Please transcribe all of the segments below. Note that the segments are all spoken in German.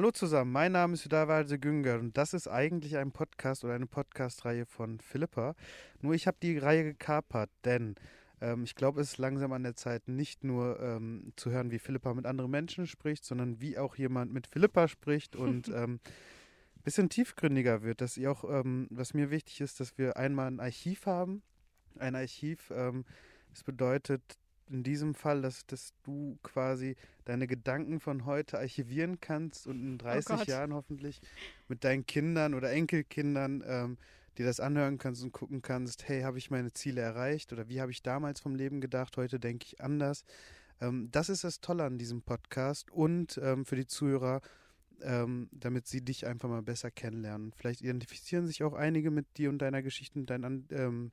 Hallo zusammen, mein Name ist Hüdavalde Günger und das ist eigentlich ein Podcast oder eine Podcast-Reihe von Philippa. Nur ich habe die Reihe gekapert, denn ähm, ich glaube, es ist langsam an der Zeit, nicht nur ähm, zu hören, wie Philippa mit anderen Menschen spricht, sondern wie auch jemand mit Philippa spricht und ähm, bisschen tiefgründiger wird, dass ihr auch, ähm, was mir wichtig ist, dass wir einmal ein Archiv haben. Ein Archiv, ähm, das bedeutet, in diesem Fall, dass, dass du quasi deine Gedanken von heute archivieren kannst und in 30 oh Jahren hoffentlich mit deinen Kindern oder Enkelkindern ähm, dir das anhören kannst und gucken kannst, hey, habe ich meine Ziele erreicht oder wie habe ich damals vom Leben gedacht, heute denke ich anders. Ähm, das ist das Tolle an diesem Podcast und ähm, für die Zuhörer, ähm, damit sie dich einfach mal besser kennenlernen. Vielleicht identifizieren sich auch einige mit dir und deiner Geschichte, mit, dein, ähm,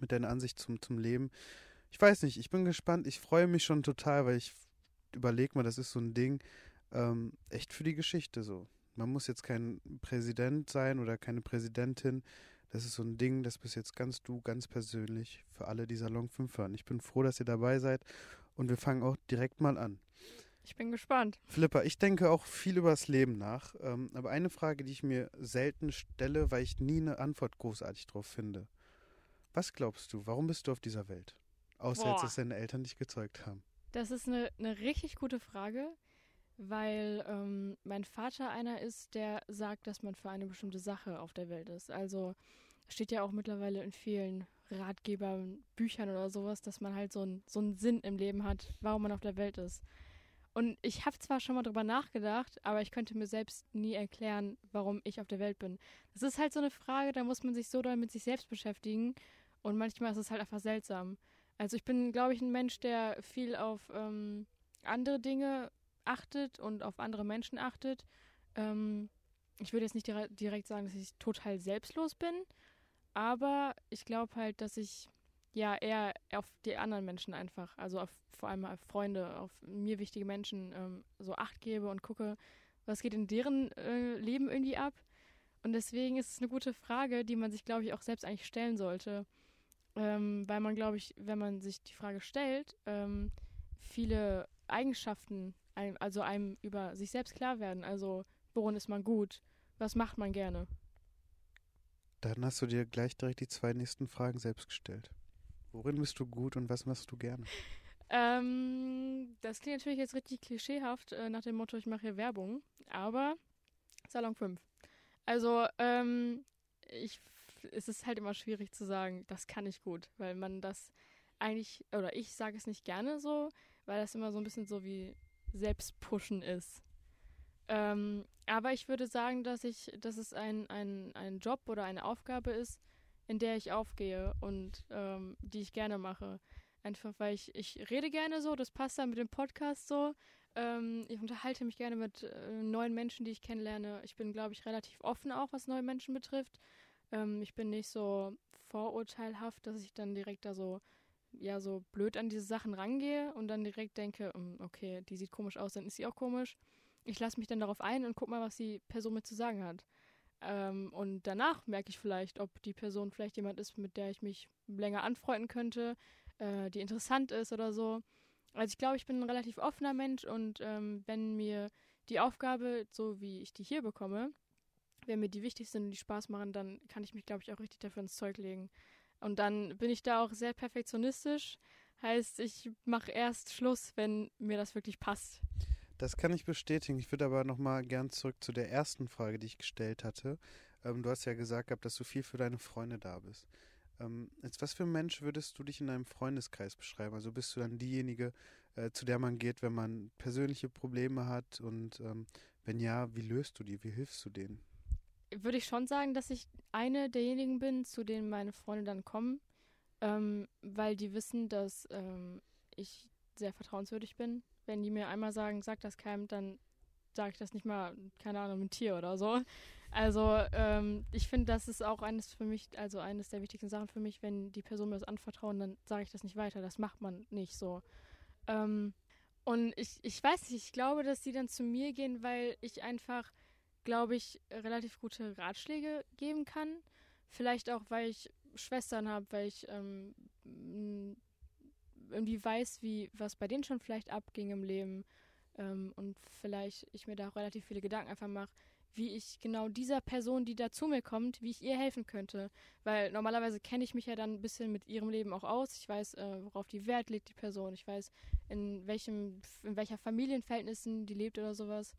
mit deiner Ansicht zum, zum Leben ich weiß nicht, ich bin gespannt. Ich freue mich schon total, weil ich überlege mal, das ist so ein Ding, ähm, echt für die Geschichte so. Man muss jetzt kein Präsident sein oder keine Präsidentin. Das ist so ein Ding, das bist jetzt ganz du, ganz persönlich für alle, die Salon 5 hören. Ich bin froh, dass ihr dabei seid und wir fangen auch direkt mal an. Ich bin gespannt. Philippa, ich denke auch viel über das Leben nach. Ähm, aber eine Frage, die ich mir selten stelle, weil ich nie eine Antwort großartig drauf finde. Was glaubst du, warum bist du auf dieser Welt? Außer Boah. jetzt, dass deine Eltern dich gezeugt haben. Das ist eine, eine richtig gute Frage, weil ähm, mein Vater einer ist, der sagt, dass man für eine bestimmte Sache auf der Welt ist. Also steht ja auch mittlerweile in vielen Ratgebern, Büchern oder sowas, dass man halt so, ein, so einen Sinn im Leben hat, warum man auf der Welt ist. Und ich habe zwar schon mal drüber nachgedacht, aber ich könnte mir selbst nie erklären, warum ich auf der Welt bin. Das ist halt so eine Frage, da muss man sich so doll mit sich selbst beschäftigen. Und manchmal ist es halt einfach seltsam. Also ich bin, glaube ich, ein Mensch, der viel auf ähm, andere Dinge achtet und auf andere Menschen achtet. Ähm, ich würde jetzt nicht direkt sagen, dass ich total selbstlos bin, aber ich glaube halt, dass ich ja eher auf die anderen Menschen einfach, also auf, vor allem auf Freunde, auf mir wichtige Menschen ähm, so Acht gebe und gucke, was geht in deren äh, Leben irgendwie ab. Und deswegen ist es eine gute Frage, die man sich, glaube ich, auch selbst eigentlich stellen sollte ähm, weil man, glaube ich, wenn man sich die Frage stellt, ähm, viele Eigenschaften, einem, also einem über sich selbst klar werden. Also, worin ist man gut? Was macht man gerne? Dann hast du dir gleich direkt die zwei nächsten Fragen selbst gestellt. Worin bist du gut und was machst du gerne? Ähm, das klingt natürlich jetzt richtig klischeehaft äh, nach dem Motto, ich mache hier Werbung, aber Salon 5. Also, ähm, ich es ist halt immer schwierig zu sagen, das kann ich gut, weil man das eigentlich, oder ich sage es nicht gerne so, weil das immer so ein bisschen so wie Selbstpushen ist. Ähm, aber ich würde sagen, dass ich, dass es ein, ein, ein Job oder eine Aufgabe ist, in der ich aufgehe und ähm, die ich gerne mache. Einfach weil ich, ich rede gerne so, das passt dann mit dem Podcast so. Ähm, ich unterhalte mich gerne mit äh, neuen Menschen, die ich kennenlerne. Ich bin, glaube ich, relativ offen auch, was neue Menschen betrifft. Ähm, ich bin nicht so vorurteilhaft, dass ich dann direkt da so, ja, so blöd an diese Sachen rangehe und dann direkt denke, hm, okay, die sieht komisch aus, dann ist sie auch komisch. Ich lasse mich dann darauf ein und guck mal, was die Person mir zu sagen hat. Ähm, und danach merke ich vielleicht, ob die Person vielleicht jemand ist, mit der ich mich länger anfreunden könnte, äh, die interessant ist oder so. Also ich glaube, ich bin ein relativ offener Mensch und ähm, wenn mir die Aufgabe, so wie ich die hier bekomme, wenn mir die wichtig sind und die Spaß machen, dann kann ich mich, glaube ich, auch richtig dafür ins Zeug legen. Und dann bin ich da auch sehr perfektionistisch. Heißt, ich mache erst Schluss, wenn mir das wirklich passt. Das kann ich bestätigen. Ich würde aber nochmal gern zurück zu der ersten Frage, die ich gestellt hatte. Ähm, du hast ja gesagt gehabt, dass du viel für deine Freunde da bist. Ähm, als was für ein Mensch würdest du dich in deinem Freundeskreis beschreiben? Also bist du dann diejenige, äh, zu der man geht, wenn man persönliche Probleme hat? Und ähm, wenn ja, wie löst du die? Wie hilfst du denen? Würde ich schon sagen, dass ich eine derjenigen bin, zu denen meine Freunde dann kommen, ähm, weil die wissen, dass ähm, ich sehr vertrauenswürdig bin. Wenn die mir einmal sagen, sag das keinem, dann sage ich das nicht mal, keine Ahnung, ein Tier oder so. Also ähm, ich finde, das ist auch eines für mich, also eines der wichtigsten Sachen für mich, wenn die Person mir das anvertrauen, dann sage ich das nicht weiter. Das macht man nicht so. Ähm, und ich, ich weiß nicht, ich glaube, dass die dann zu mir gehen, weil ich einfach glaube ich, relativ gute Ratschläge geben kann. Vielleicht auch, weil ich Schwestern habe, weil ich ähm, irgendwie weiß, wie was bei denen schon vielleicht abging im Leben. Ähm, und vielleicht ich mir da auch relativ viele Gedanken einfach mache, wie ich genau dieser Person, die da zu mir kommt, wie ich ihr helfen könnte. Weil normalerweise kenne ich mich ja dann ein bisschen mit ihrem Leben auch aus. Ich weiß, äh, worauf die Wert legt, die Person. Ich weiß, in welchem, in welcher Familienverhältnissen die lebt oder sowas.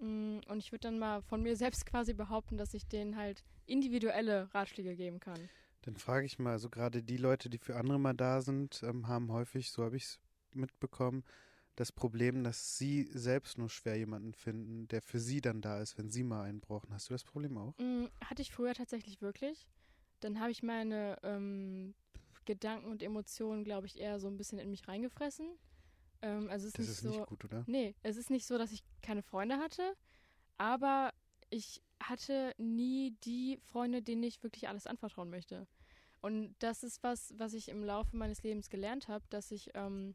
Mm, und ich würde dann mal von mir selbst quasi behaupten, dass ich denen halt individuelle Ratschläge geben kann. Dann frage ich mal, also gerade die Leute, die für andere mal da sind, ähm, haben häufig, so habe ich es mitbekommen, das Problem, dass sie selbst nur schwer jemanden finden, der für sie dann da ist, wenn sie mal einen brauchen. Hast du das Problem auch? Mm, hatte ich früher tatsächlich wirklich. Dann habe ich meine ähm, Gedanken und Emotionen, glaube ich, eher so ein bisschen in mich reingefressen. Ähm, also es ist das nicht ist so, nicht gut, oder? Nee, es ist nicht so, dass ich keine Freunde hatte, aber ich hatte nie die Freunde, denen ich wirklich alles anvertrauen möchte. Und das ist was, was ich im Laufe meines Lebens gelernt habe, dass ich ähm,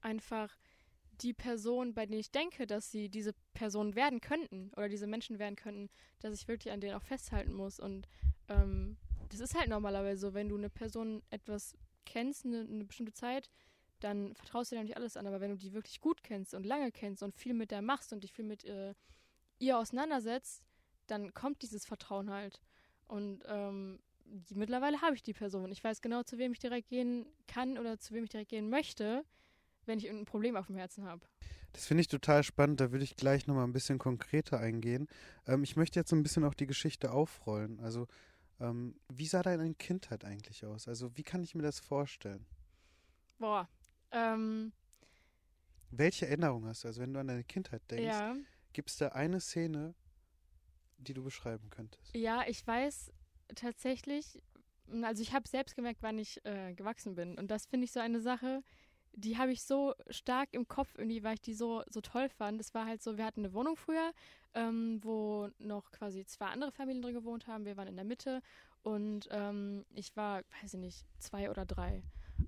einfach die Person, bei denen ich denke, dass sie diese Person werden könnten oder diese Menschen werden könnten, dass ich wirklich an denen auch festhalten muss. Und ähm, das ist halt normalerweise so, wenn du eine Person etwas kennst, eine, eine bestimmte Zeit, dann vertraust du dir nicht alles an. Aber wenn du die wirklich gut kennst und lange kennst und viel mit der machst und dich viel mit äh, ihr auseinandersetzt, dann kommt dieses Vertrauen halt. Und ähm, die, mittlerweile habe ich die Person. Ich weiß genau, zu wem ich direkt gehen kann oder zu wem ich direkt gehen möchte wenn ich irgendein Problem auf dem Herzen habe. Das finde ich total spannend. Da würde ich gleich nochmal ein bisschen konkreter eingehen. Ähm, ich möchte jetzt so ein bisschen auch die Geschichte aufrollen. Also, ähm, wie sah deine Kindheit eigentlich aus? Also, wie kann ich mir das vorstellen? Boah. Ähm, Welche Erinnerung hast du? Also, wenn du an deine Kindheit denkst, ja. gibt es da eine Szene, die du beschreiben könntest? Ja, ich weiß tatsächlich, also ich habe selbst gemerkt, wann ich äh, gewachsen bin. Und das finde ich so eine Sache, die habe ich so stark im Kopf irgendwie, weil ich die so, so toll fand. Es war halt so, wir hatten eine Wohnung früher, ähm, wo noch quasi zwei andere Familien drin gewohnt haben. Wir waren in der Mitte und ähm, ich war, weiß ich nicht, zwei oder drei.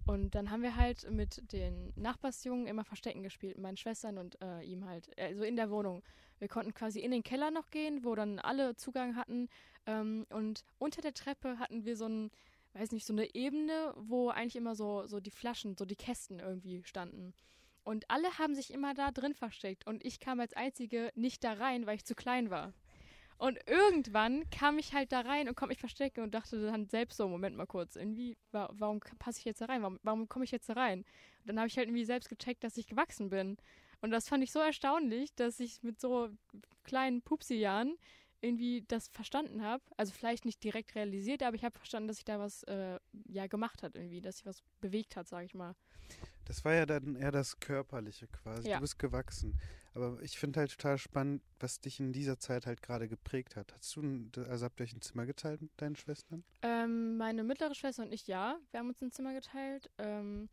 Und dann haben wir halt mit den Nachbarsjungen immer Verstecken gespielt, mit meinen Schwestern und äh, ihm halt, also in der Wohnung. Wir konnten quasi in den Keller noch gehen, wo dann alle Zugang hatten. Ähm, und unter der Treppe hatten wir so ein weiß nicht, so eine Ebene, wo eigentlich immer so, so die Flaschen, so die Kästen irgendwie standen. Und alle haben sich immer da drin versteckt. Und ich kam als Einzige nicht da rein, weil ich zu klein war. Und irgendwann kam ich halt da rein und konnte mich verstecken und dachte dann selbst so, Moment mal kurz, irgendwie, warum passe ich jetzt da rein? Warum, warum komme ich jetzt da rein? Und dann habe ich halt irgendwie selbst gecheckt, dass ich gewachsen bin. Und das fand ich so erstaunlich, dass ich mit so kleinen Pupsi-Jahren irgendwie das verstanden habe. Also vielleicht nicht direkt realisiert, aber ich habe verstanden, dass sich da was äh, ja gemacht hat irgendwie, dass sich was bewegt hat, sage ich mal. Das war ja dann eher das Körperliche quasi. Ja. Du bist gewachsen. Aber ich finde halt total spannend, was dich in dieser Zeit halt gerade geprägt hat. Hast du, also habt ihr euch ein Zimmer geteilt mit deinen Schwestern? Ähm, meine mittlere Schwester und ich ja. Wir haben uns ein Zimmer geteilt. Ähm,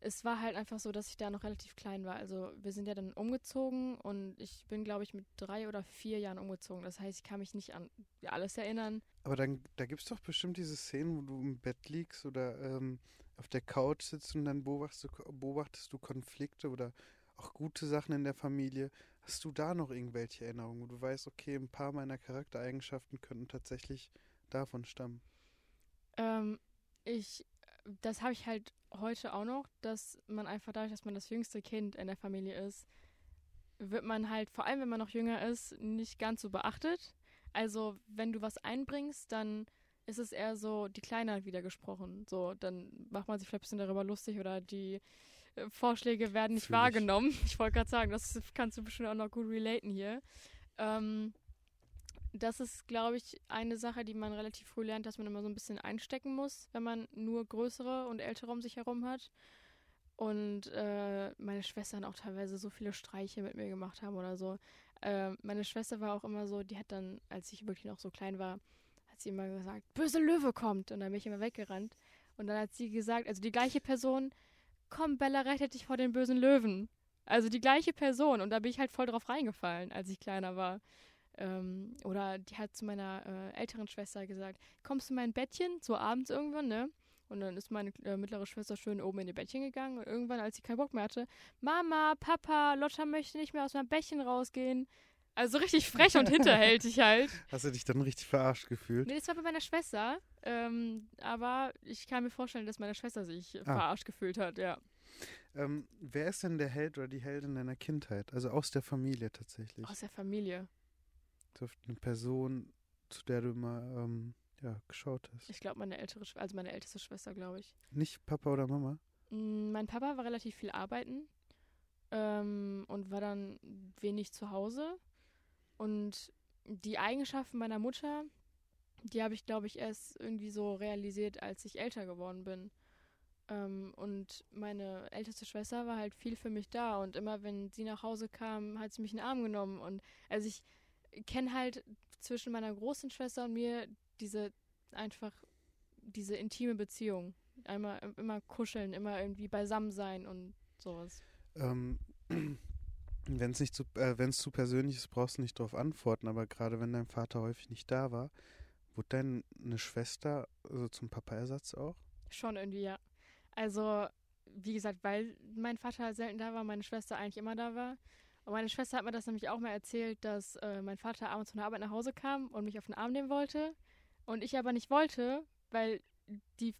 es war halt einfach so, dass ich da noch relativ klein war. Also wir sind ja dann umgezogen und ich bin, glaube ich, mit drei oder vier Jahren umgezogen. Das heißt, ich kann mich nicht an alles erinnern. Aber dann, da gibt es doch bestimmt diese Szenen, wo du im Bett liegst oder ähm, auf der Couch sitzt und dann beobachtest du, beobachtest du Konflikte oder auch gute Sachen in der Familie. Hast du da noch irgendwelche Erinnerungen, wo du weißt, okay, ein paar meiner Charaktereigenschaften könnten tatsächlich davon stammen? Ähm, ich das habe ich halt heute auch noch, dass man einfach dadurch, dass man das jüngste Kind in der Familie ist, wird man halt, vor allem wenn man noch jünger ist, nicht ganz so beachtet. Also wenn du was einbringst, dann ist es eher so, die Kleine hat wieder gesprochen. So, dann macht man sich vielleicht ein bisschen darüber lustig oder die äh, Vorschläge werden nicht Fühl wahrgenommen. Ich, ich wollte gerade sagen, das kannst du bestimmt auch noch gut relaten hier. Ähm, das ist, glaube ich, eine Sache, die man relativ früh lernt, dass man immer so ein bisschen einstecken muss, wenn man nur größere und ältere um sich herum hat. Und äh, meine Schwestern auch teilweise so viele Streiche mit mir gemacht haben oder so. Äh, meine Schwester war auch immer so, die hat dann, als ich wirklich noch so klein war, hat sie immer gesagt, böse Löwe kommt. Und dann bin ich immer weggerannt. Und dann hat sie gesagt, also die gleiche Person, komm, Bella rettet dich vor den bösen Löwen. Also die gleiche Person. Und da bin ich halt voll drauf reingefallen, als ich kleiner war. Ähm, oder die hat zu meiner äh, älteren Schwester gesagt, kommst du in mein Bettchen, so abends irgendwann, ne? Und dann ist meine äh, mittlere Schwester schön oben in ihr Bettchen gegangen und irgendwann, als sie keinen Bock mehr hatte, Mama, Papa, Lotta möchte nicht mehr aus meinem Bettchen rausgehen. Also richtig frech und hinterhältig halt. Hast du dich dann richtig verarscht gefühlt? Nee, das war bei meiner Schwester. Ähm, aber ich kann mir vorstellen, dass meine Schwester sich ah. verarscht gefühlt hat, ja. Ähm, wer ist denn der Held oder die Heldin deiner Kindheit? Also aus der Familie tatsächlich. Aus der Familie. So eine Person, zu der du immer ähm, ja, geschaut hast. Ich glaube, meine ältere, also meine älteste Schwester, glaube ich. Nicht Papa oder Mama? Mm, Mein Papa war relativ viel arbeiten ähm, und war dann wenig zu Hause. Und die Eigenschaften meiner Mutter, die habe ich, glaube ich, erst irgendwie so realisiert, als ich älter geworden bin. Ähm, und meine älteste Schwester war halt viel für mich da. Und immer, wenn sie nach Hause kam, hat sie mich in den Arm genommen. Und also ich kenne halt zwischen meiner großen Schwester und mir diese einfach diese intime Beziehung. Einmal immer kuscheln, immer irgendwie beisammen sein und sowas. Ähm, wenn es nicht zu, äh, wenn es zu persönlich ist, brauchst du nicht darauf antworten. Aber gerade wenn dein Vater häufig nicht da war, wurde deine Schwester also zum Papa-Ersatz auch? Schon irgendwie, ja. Also, wie gesagt, weil mein Vater selten da war, meine Schwester eigentlich immer da war. Und meine Schwester hat mir das nämlich auch mal erzählt, dass äh, mein Vater abends von der Arbeit nach Hause kam und mich auf den Arm nehmen wollte. Und ich aber nicht wollte, weil die,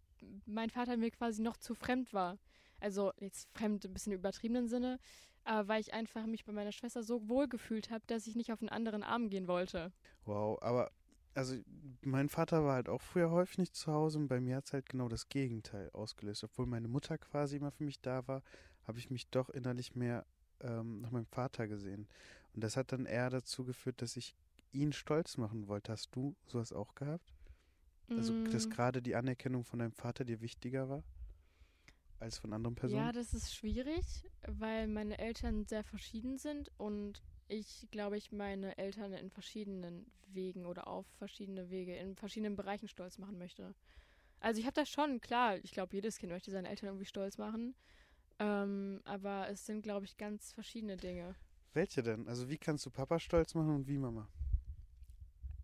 mein Vater mir quasi noch zu fremd war. Also jetzt fremd ein bisschen im übertriebenen Sinne, aber weil ich einfach mich bei meiner Schwester so wohl gefühlt habe, dass ich nicht auf einen anderen Arm gehen wollte. Wow, aber also mein Vater war halt auch früher häufig nicht zu Hause und bei mir hat es halt genau das Gegenteil ausgelöst. Obwohl meine Mutter quasi immer für mich da war, habe ich mich doch innerlich mehr ähm, nach meinem Vater gesehen. Und das hat dann eher dazu geführt, dass ich ihn stolz machen wollte. Hast du sowas auch gehabt? Also, dass Mm, gerade die Anerkennung von deinem Vater dir wichtiger war als von anderen Personen? Ja, das ist schwierig, weil meine Eltern sehr verschieden sind und ich glaube, ich meine Eltern in verschiedenen Wegen oder auf verschiedene Wege, in verschiedenen Bereichen stolz machen möchte. Also ich habe das schon, klar, ich glaube, jedes Kind möchte seine Eltern irgendwie stolz machen. Ähm, aber es sind, glaube ich, ganz verschiedene Dinge. Welche denn? Also, wie kannst du Papa stolz machen und wie Mama?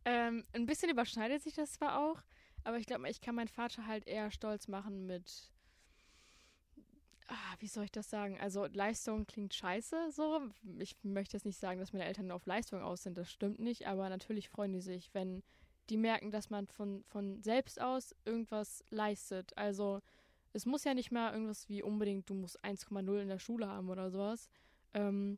Ähm, ein bisschen überschneidet sich das zwar auch, aber ich glaube, ich kann meinen Vater halt eher stolz machen mit. Ah, wie soll ich das sagen? Also Leistung klingt scheiße so. Ich möchte jetzt nicht sagen, dass meine Eltern auf Leistung aus sind, das stimmt nicht, aber natürlich freuen die sich, wenn die merken, dass man von, von selbst aus irgendwas leistet. Also es muss ja nicht mal irgendwas wie unbedingt, du musst 1,0 in der Schule haben oder sowas. Ähm,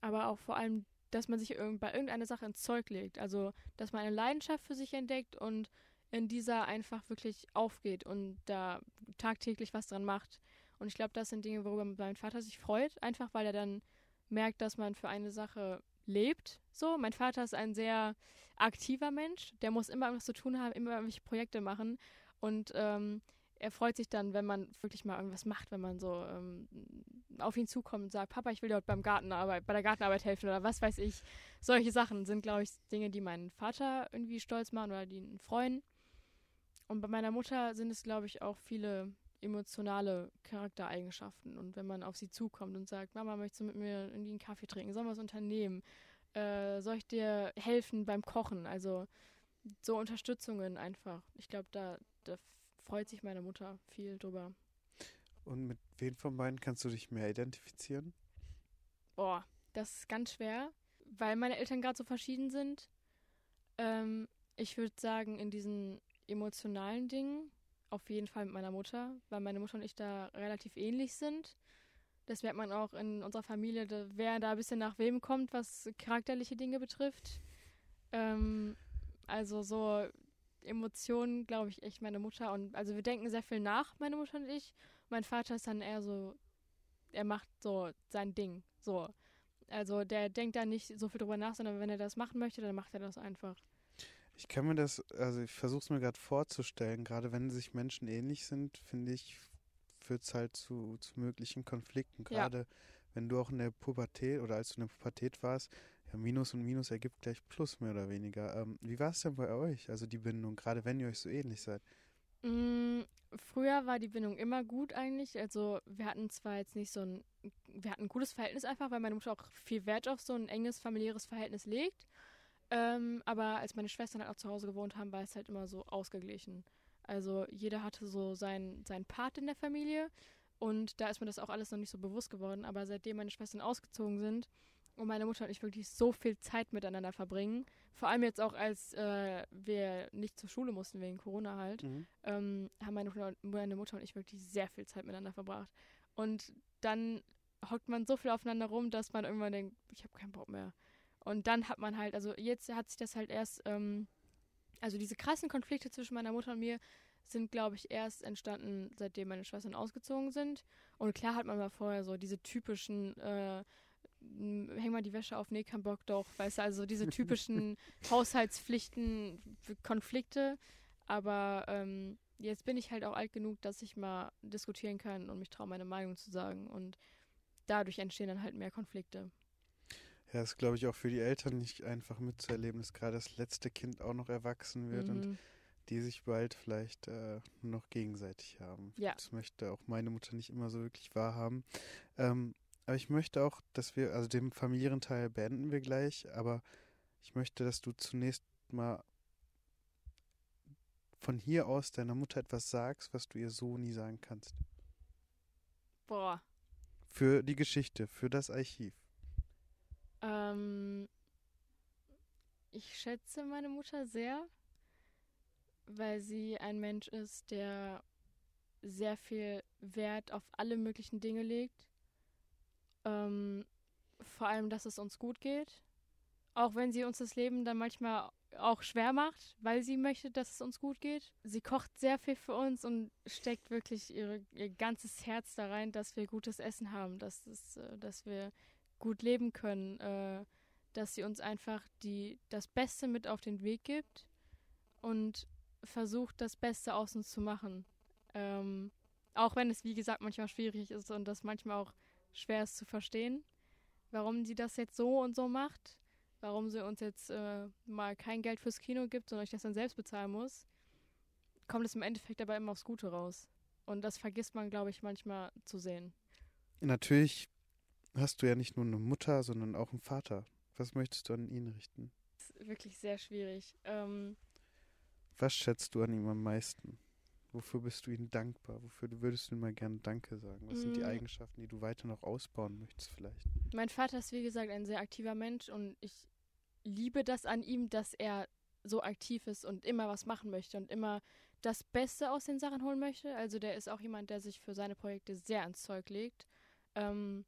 aber auch vor allem dass man sich irgend, bei irgendeiner Sache ins Zeug legt. Also, dass man eine Leidenschaft für sich entdeckt und in dieser einfach wirklich aufgeht und da tagtäglich was dran macht. Und ich glaube, das sind Dinge, worüber mein Vater sich freut, einfach weil er dann merkt, dass man für eine Sache lebt. So, mein Vater ist ein sehr aktiver Mensch, der muss immer irgendwas zu tun haben, immer irgendwelche Projekte machen und ähm, er freut sich dann, wenn man wirklich mal irgendwas macht, wenn man so ähm, auf ihn zukommt und sagt, Papa, ich will dir heute beim Gartenarbeit, bei der Gartenarbeit helfen oder was weiß ich. Solche Sachen sind, glaube ich, Dinge, die meinen Vater irgendwie stolz machen oder die ihn freuen. Und bei meiner Mutter sind es, glaube ich, auch viele emotionale Charaktereigenschaften. Und wenn man auf sie zukommt und sagt, Mama, möchtest du mit mir irgendwie einen Kaffee trinken? Sollen wir was unternehmen? Äh, soll ich dir helfen beim Kochen? Also so Unterstützungen einfach. Ich glaube, da, da freut sich meine Mutter viel drüber. Und mit wem von beiden kannst du dich mehr identifizieren? Boah, das ist ganz schwer, weil meine Eltern gerade so verschieden sind. Ähm, ich würde sagen, in diesen emotionalen Dingen auf jeden Fall mit meiner Mutter, weil meine Mutter und ich da relativ ähnlich sind. Das merkt man auch in unserer Familie, wer da ein bisschen nach wem kommt, was charakterliche Dinge betrifft. Ähm, also so Emotionen, glaube ich, echt meine Mutter. Und also wir denken sehr viel nach, meine Mutter und ich. Mein Vater ist dann eher so, er macht so sein Ding. So. Also der denkt da nicht so viel drüber nach, sondern wenn er das machen möchte, dann macht er das einfach. Ich kann mir das, also ich versuche es mir gerade vorzustellen, gerade wenn sich Menschen ähnlich sind, finde ich, führt es halt zu, zu möglichen Konflikten. Ja. Gerade wenn du auch in der Pubertät oder als du in der Pubertät warst, ja, Minus und Minus ergibt gleich Plus mehr oder weniger. Ähm, wie war es denn bei euch, also die Bindung, gerade wenn ihr euch so ähnlich seid? Mm, früher war die Bindung immer gut eigentlich. Also wir hatten zwar jetzt nicht so ein, wir hatten ein gutes Verhältnis einfach, weil meine Mutter auch viel Wert auf so ein enges familiäres Verhältnis legt. Ähm, aber als meine Schwestern halt auch zu Hause gewohnt haben, war es halt immer so ausgeglichen. Also jeder hatte so seinen sein Part in der Familie und da ist mir das auch alles noch nicht so bewusst geworden. Aber seitdem meine Schwestern ausgezogen sind und meine Mutter und ich wirklich so viel Zeit miteinander verbringen, vor allem jetzt auch als äh, wir nicht zur Schule mussten wegen Corona halt, ähm, haben meine Mutter, meine Mutter und ich wirklich sehr viel Zeit miteinander verbracht. Und dann hockt man so viel aufeinander rum, dass man irgendwann denkt, ich habe keinen Bock mehr. Und dann hat man halt, also jetzt hat sich das halt erst, ähm, also diese krassen Konflikte zwischen meiner Mutter und mir sind, glaube ich, erst entstanden, seitdem meine Schwestern ausgezogen sind. Und klar hat man mal vorher so diese typischen, äh, häng mal die Wäsche auf, nee, kein Bock doch, weißt du, also diese typischen Haushaltspflichten, Konflikte. Aber ähm, jetzt bin ich halt auch alt genug, dass ich mal diskutieren kann und mich traue, meine Meinung zu sagen. Und dadurch entstehen dann halt mehr Konflikte. Ja, ist, glaube ich, auch für die Eltern nicht einfach mitzuerleben, dass gerade das letzte Kind auch noch erwachsen wird mhm. und die sich bald vielleicht äh, noch gegenseitig haben. Ja. Das möchte auch meine Mutter nicht immer so wirklich wahrhaben. Ähm, aber ich möchte auch, dass wir, also den familiären Teil beenden wir gleich, aber ich möchte, dass du zunächst mal von hier aus deiner Mutter etwas sagst, was du ihr so nie sagen kannst. Boah. Für die Geschichte, für das Archiv. Ähm, ich schätze meine Mutter sehr, weil sie ein Mensch ist, der sehr viel Wert auf alle möglichen Dinge legt. Ähm, vor allem, dass es uns gut geht. Auch wenn sie uns das Leben dann manchmal auch schwer macht, weil sie möchte, dass es uns gut geht. Sie kocht sehr viel für uns und steckt wirklich ihre, ihr ganzes Herz da rein, dass wir gutes Essen haben, dass, es, äh, dass wir gut leben können, äh, dass sie uns einfach die, das Beste mit auf den Weg gibt und versucht, das Beste aus uns zu machen. Ähm, auch wenn es, wie gesagt, manchmal schwierig ist und das manchmal auch schwer ist zu verstehen, warum sie das jetzt so und so macht warum sie uns jetzt äh, mal kein Geld fürs Kino gibt, sondern ich das dann selbst bezahlen muss, kommt es im Endeffekt aber immer aufs Gute raus. Und das vergisst man, glaube ich, manchmal zu sehen. Natürlich hast du ja nicht nur eine Mutter, sondern auch einen Vater. Was möchtest du an ihn richten? Das ist wirklich sehr schwierig. Ähm, Was schätzt du an ihm am meisten? Wofür bist du ihm dankbar? Wofür würdest du ihm mal gerne Danke sagen? Was sind die mm. Eigenschaften, die du weiter noch ausbauen möchtest vielleicht? Mein Vater ist, wie gesagt, ein sehr aktiver Mensch und ich liebe das an ihm, dass er so aktiv ist und immer was machen möchte und immer das Beste aus den Sachen holen möchte. Also der ist auch jemand, der sich für seine Projekte sehr ans Zeug legt. Ähm,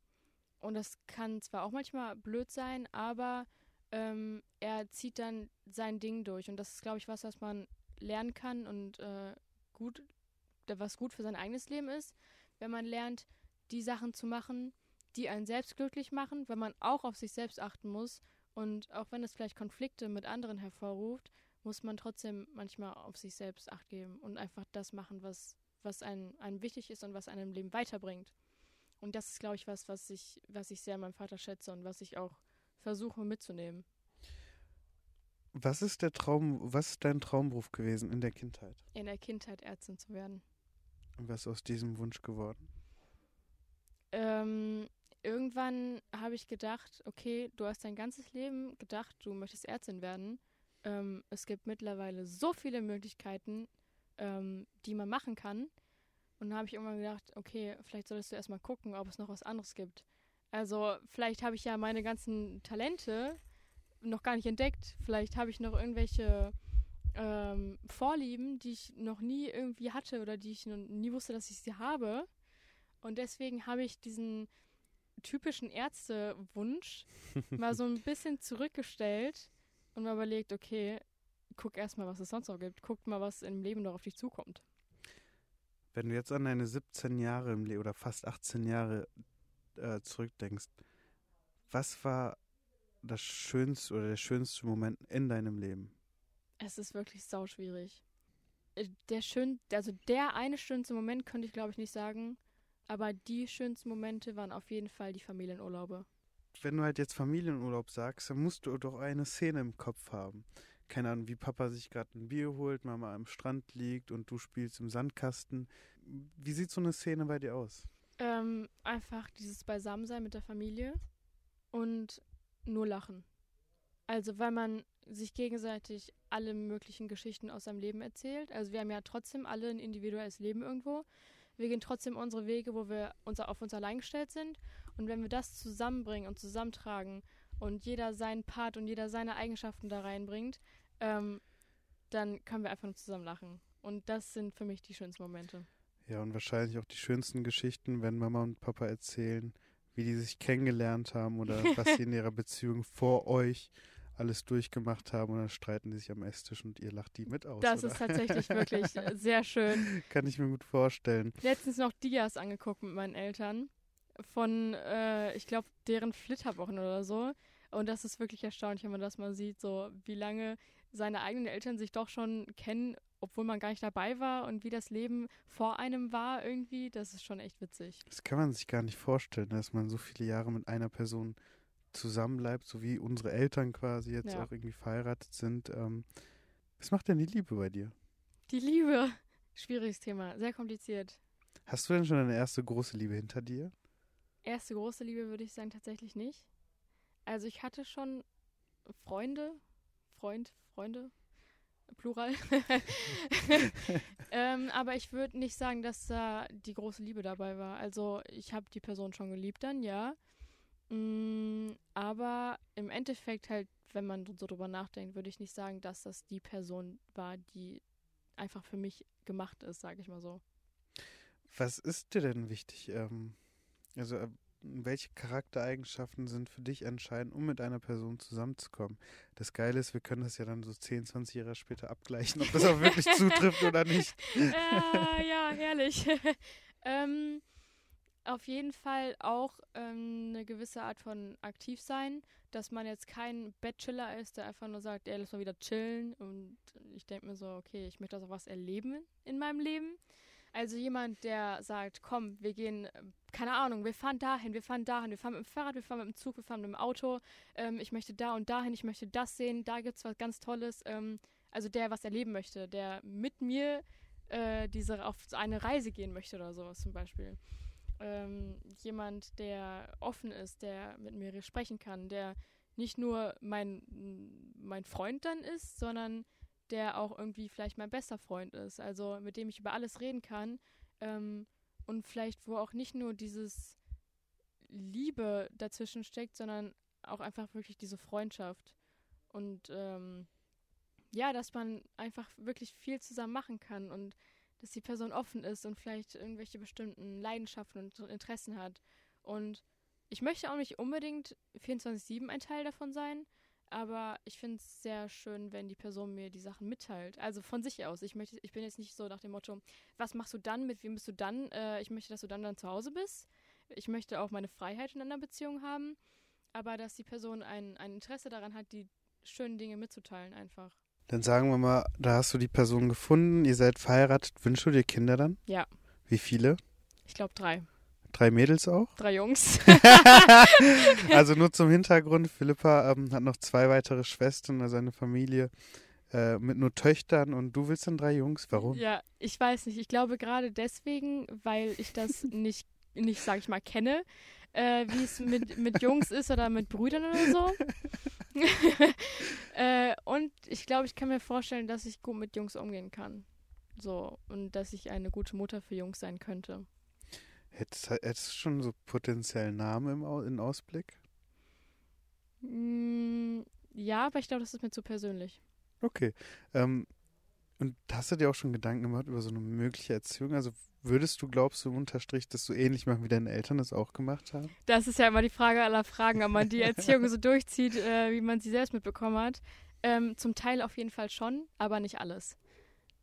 und das kann zwar auch manchmal blöd sein, aber ähm, er zieht dann sein Ding durch. Und das ist, glaube ich, was, was man lernen kann und äh, gut, was gut für sein eigenes Leben ist, wenn man lernt, die Sachen zu machen, die einen selbst glücklich machen, wenn man auch auf sich selbst achten muss und auch wenn es vielleicht Konflikte mit anderen hervorruft, muss man trotzdem manchmal auf sich selbst acht geben und einfach das machen, was, was einem, einem wichtig ist und was einem im Leben weiterbringt. Und das ist, glaube ich, was, was ich, was ich sehr meinem Vater schätze und was ich auch versuche mitzunehmen. Was ist der Traum, was ist dein Traumberuf gewesen in der Kindheit? In der Kindheit Ärztin zu werden. Und was ist aus diesem Wunsch geworden? Ähm, irgendwann habe ich gedacht, okay, du hast dein ganzes Leben gedacht, du möchtest Ärztin werden. Ähm, es gibt mittlerweile so viele Möglichkeiten, ähm, die man machen kann. Und dann habe ich irgendwann gedacht, okay, vielleicht solltest du erstmal gucken, ob es noch was anderes gibt. Also vielleicht habe ich ja meine ganzen Talente noch gar nicht entdeckt. Vielleicht habe ich noch irgendwelche ähm, Vorlieben, die ich noch nie irgendwie hatte oder die ich noch nie wusste, dass ich sie habe. Und deswegen habe ich diesen typischen Ärztewunsch mal so ein bisschen zurückgestellt und mal überlegt, okay, guck erstmal, was es sonst noch gibt. Guck mal, was im Leben noch auf dich zukommt. Wenn du jetzt an deine 17 Jahre im Leben oder fast 18 Jahre äh, zurückdenkst, was war das schönste oder der schönste Moment in deinem Leben? Es ist wirklich sau schwierig. Äh, der schön, also der eine schönste Moment könnte ich glaube ich nicht sagen, aber die schönsten Momente waren auf jeden Fall die Familienurlaube. Wenn du halt jetzt Familienurlaub sagst, dann musst du doch eine Szene im Kopf haben. Keine Ahnung, wie Papa sich gerade ein Bier holt, Mama am Strand liegt und du spielst im Sandkasten. Wie sieht so eine Szene bei dir aus? Ähm, einfach dieses Beisammensein mit der Familie und nur lachen. Also weil man sich gegenseitig alle möglichen Geschichten aus seinem Leben erzählt. Also wir haben ja trotzdem alle ein individuelles Leben irgendwo. Wir gehen trotzdem unsere Wege, wo wir uns auf uns allein gestellt sind. Und wenn wir das zusammenbringen und zusammentragen und jeder seinen Part und jeder seine Eigenschaften da reinbringt, ähm, dann können wir einfach nur zusammen lachen. Und das sind für mich die schönsten Momente. Ja, und wahrscheinlich auch die schönsten Geschichten, wenn Mama und Papa erzählen, wie die sich kennengelernt haben oder was sie in ihrer Beziehung vor euch alles durchgemacht haben und dann streiten die sich am Esstisch und ihr lacht die mit aus. Das oder? ist tatsächlich wirklich sehr schön. Kann ich mir gut vorstellen. Letztens noch Dias angeguckt mit meinen Eltern von, äh, ich glaube, deren Flitterwochen oder so. Und das ist wirklich erstaunlich, wenn man das mal sieht, so wie lange seine eigenen Eltern sich doch schon kennen, obwohl man gar nicht dabei war und wie das Leben vor einem war irgendwie. Das ist schon echt witzig. Das kann man sich gar nicht vorstellen, dass man so viele Jahre mit einer Person zusammenbleibt, so wie unsere Eltern quasi jetzt Ja. auch irgendwie verheiratet sind. Ähm, was macht denn die Liebe bei dir? Die Liebe. Schwieriges Thema, sehr kompliziert. Hast du denn schon deine erste große Liebe hinter dir? Erste große Liebe würde ich sagen tatsächlich nicht. Also ich hatte schon Freunde, Freund, Freunde, Plural. ähm, aber ich würde nicht sagen, dass da die große Liebe dabei war. Also ich habe die Person schon geliebt dann, ja. Mm, aber im Endeffekt halt, wenn man so drüber nachdenkt, würde ich nicht sagen, dass das die Person war, die einfach für mich gemacht ist, sage ich mal so. Was ist dir denn wichtig? Ähm, also äh, welche Charaktereigenschaften sind für dich entscheidend, um mit einer Person zusammenzukommen? Das Geile ist, wir können das ja dann so 10, 20 Jahre später abgleichen, ob das auch wirklich zutrifft oder nicht. äh, ja, herrlich. ähm, auf jeden Fall auch ähm, eine gewisse Art von Aktivsein, dass man jetzt kein Bachelor ist, der einfach nur sagt, ey, lass mal wieder chillen. Und ich denke mir so, okay, ich möchte also was erleben in meinem Leben. Also jemand, der sagt, komm, wir gehen, äh, keine Ahnung, wir fahren dahin, wir fahren dahin, wir fahren mit dem Fahrrad, wir fahren mit dem Zug, wir fahren mit dem Auto, ähm, ich möchte da und dahin, ich möchte das sehen, da gibt es was ganz Tolles. Ähm, also der was erleben möchte, der mit mir äh, diese auf eine Reise gehen möchte oder sowas zum Beispiel. Ähm, jemand, der offen ist, der mit mir sprechen kann, der nicht nur mein, mein Freund dann ist, sondern der auch irgendwie vielleicht mein bester Freund ist. Also mit dem ich über alles reden kann. Ähm, und vielleicht, wo auch nicht nur dieses Liebe dazwischen steckt, sondern auch einfach wirklich diese Freundschaft. Und ähm, ja, dass man einfach wirklich viel zusammen machen kann und dass die Person offen ist und vielleicht irgendwelche bestimmten Leidenschaften und Interessen hat. Und ich möchte auch nicht unbedingt 24-7 ein Teil davon sein, aber ich finde es sehr schön, wenn die Person mir die Sachen mitteilt. Also von sich aus. Ich, möchte, ich bin jetzt nicht so nach dem Motto, was machst du dann, mit wem bist du dann? Äh, ich möchte, dass du dann dann zu Hause bist. Ich möchte auch meine Freiheit in einer Beziehung haben, aber dass die Person ein, ein Interesse daran hat, die schönen Dinge mitzuteilen einfach. Dann sagen wir mal, da hast du die Person gefunden, ihr seid verheiratet, wünschst du dir Kinder dann? Ja. Wie viele? Ich glaube drei. Drei Mädels auch? Drei Jungs. also nur zum Hintergrund, Philippa ähm, hat noch zwei weitere Schwestern, also eine Familie äh, mit nur Töchtern und du willst dann drei Jungs. Warum? Ja, ich weiß nicht. Ich glaube gerade deswegen, weil ich das nicht, nicht sag ich mal, kenne, äh, wie es mit, mit Jungs ist oder mit Brüdern oder so. äh, und ich glaube, ich kann mir vorstellen, dass ich gut mit Jungs umgehen kann. So, und dass ich eine gute Mutter für Jungs sein könnte. Hättest, hättest du schon so potenziellen Namen im Au in Ausblick? Mm, ja, aber ich glaube, das ist mir zu persönlich. Okay. Ähm, und hast du dir auch schon Gedanken gemacht über so eine mögliche Erziehung? Also würdest du, glaubst du, unterstrich, dass du ähnlich machen, wie deine Eltern das auch gemacht haben? Das ist ja immer die Frage aller Fragen, ob man die Erziehung so durchzieht, äh, wie man sie selbst mitbekommen hat. Ähm, zum Teil auf jeden Fall schon, aber nicht alles.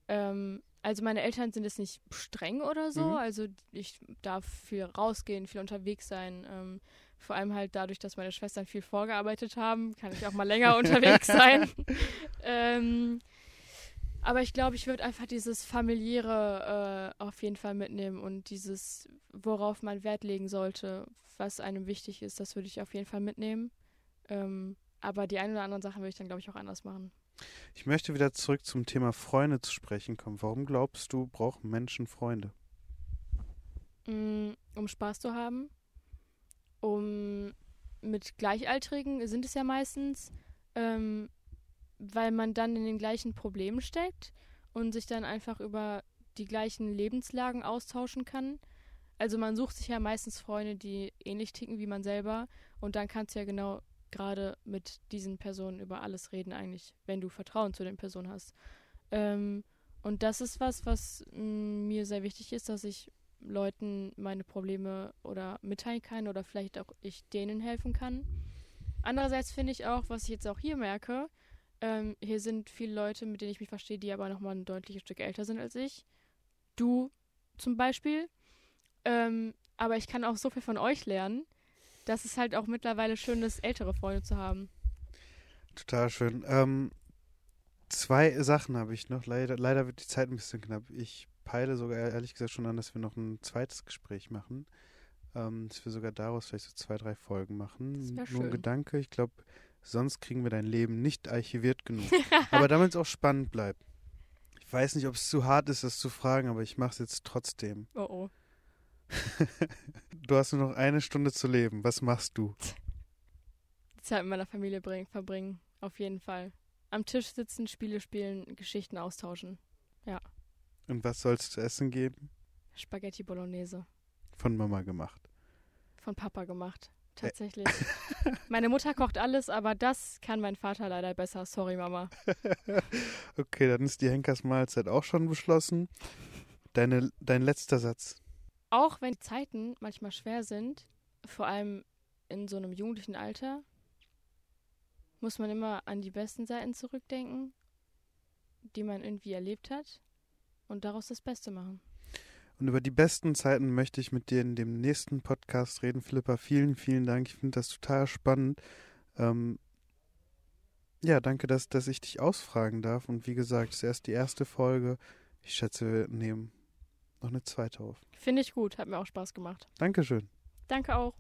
Ähm, also meine Eltern sind jetzt nicht streng oder so. Mhm. Also ich darf viel rausgehen, viel unterwegs sein. Ähm, vor allem halt dadurch, dass meine Schwestern viel vorgearbeitet haben, kann ich auch mal länger unterwegs sein. ähm, aber ich glaube, ich würde einfach dieses familiäre äh, auf jeden Fall mitnehmen und dieses, worauf man Wert legen sollte, was einem wichtig ist, das würde ich auf jeden Fall mitnehmen. Ähm, aber die ein oder anderen Sachen würde ich dann, glaube ich, auch anders machen. Ich möchte wieder zurück zum Thema Freunde zu sprechen kommen. Warum glaubst du, brauchen Menschen Freunde? Mm, um Spaß zu haben, um mit Gleichaltrigen sind es ja meistens, ähm, weil man dann in den gleichen Problemen steckt und sich dann einfach über die gleichen Lebenslagen austauschen kann. Also man sucht sich ja meistens Freunde, die ähnlich ticken wie man selber und dann kannst du ja genau gerade mit diesen Personen über alles reden eigentlich, wenn du Vertrauen zu den Personen hast. Ähm, Und das ist was, was mh, mir sehr wichtig ist, dass ich Leuten meine Probleme oder mitteilen kann oder vielleicht auch ich denen helfen kann. Andererseits finde ich auch, was ich jetzt auch hier merke, ähm, hier sind viele Leute, mit denen ich mich verstehe, die aber nochmal ein deutliches Stück älter sind als ich. Du zum Beispiel. Ähm, aber ich kann auch so viel von euch lernen, dass es halt auch mittlerweile schön ist, ältere Freunde zu haben. Total schön. Ähm, zwei Sachen habe ich noch. Leider, leider wird die Zeit ein bisschen knapp. Ich peile sogar ehrlich gesagt schon an, dass wir noch ein zweites Gespräch machen. Ähm, dass wir sogar daraus vielleicht so zwei, drei Folgen machen. Das Nur ein schön. Gedanke. Ich glaube, sonst kriegen wir dein Leben nicht archiviert genug. aber damit es auch spannend bleibt. Ich weiß nicht, ob es zu hart ist, das zu fragen, aber ich mache es jetzt trotzdem. Oh oh. Du hast nur noch eine Stunde zu leben. Was machst du? Zeit mit meiner Familie bring, verbringen. Auf jeden Fall. Am Tisch sitzen, Spiele spielen, Geschichten austauschen. Und was soll es zu essen geben? Spaghetti Bolognese. Von Mama gemacht. Von Papa gemacht. Tatsächlich. Meine Mutter kocht alles, aber das kann mein Vater leider besser. Sorry, Mama. Okay, dann ist die Henkers Mahlzeit auch schon beschlossen. Deine, dein letzter Satz. Auch wenn die Zeiten manchmal schwer sind, vor allem in so einem jugendlichen Alter, muss man immer an die besten Seiten zurückdenken, die man irgendwie erlebt hat und daraus das Beste machen. Und über die besten Zeiten möchte ich mit dir in dem nächsten Podcast reden. Philippa, vielen, vielen Dank. Ich finde das total spannend. Ähm, ja, danke, dass, dass ich dich ausfragen darf. Und wie gesagt, es ist erst die erste Folge. Ich schätze, wir nehmen noch eine zweite auf. Finde ich gut, hat mir auch Spaß gemacht. Dankeschön. Danke auch.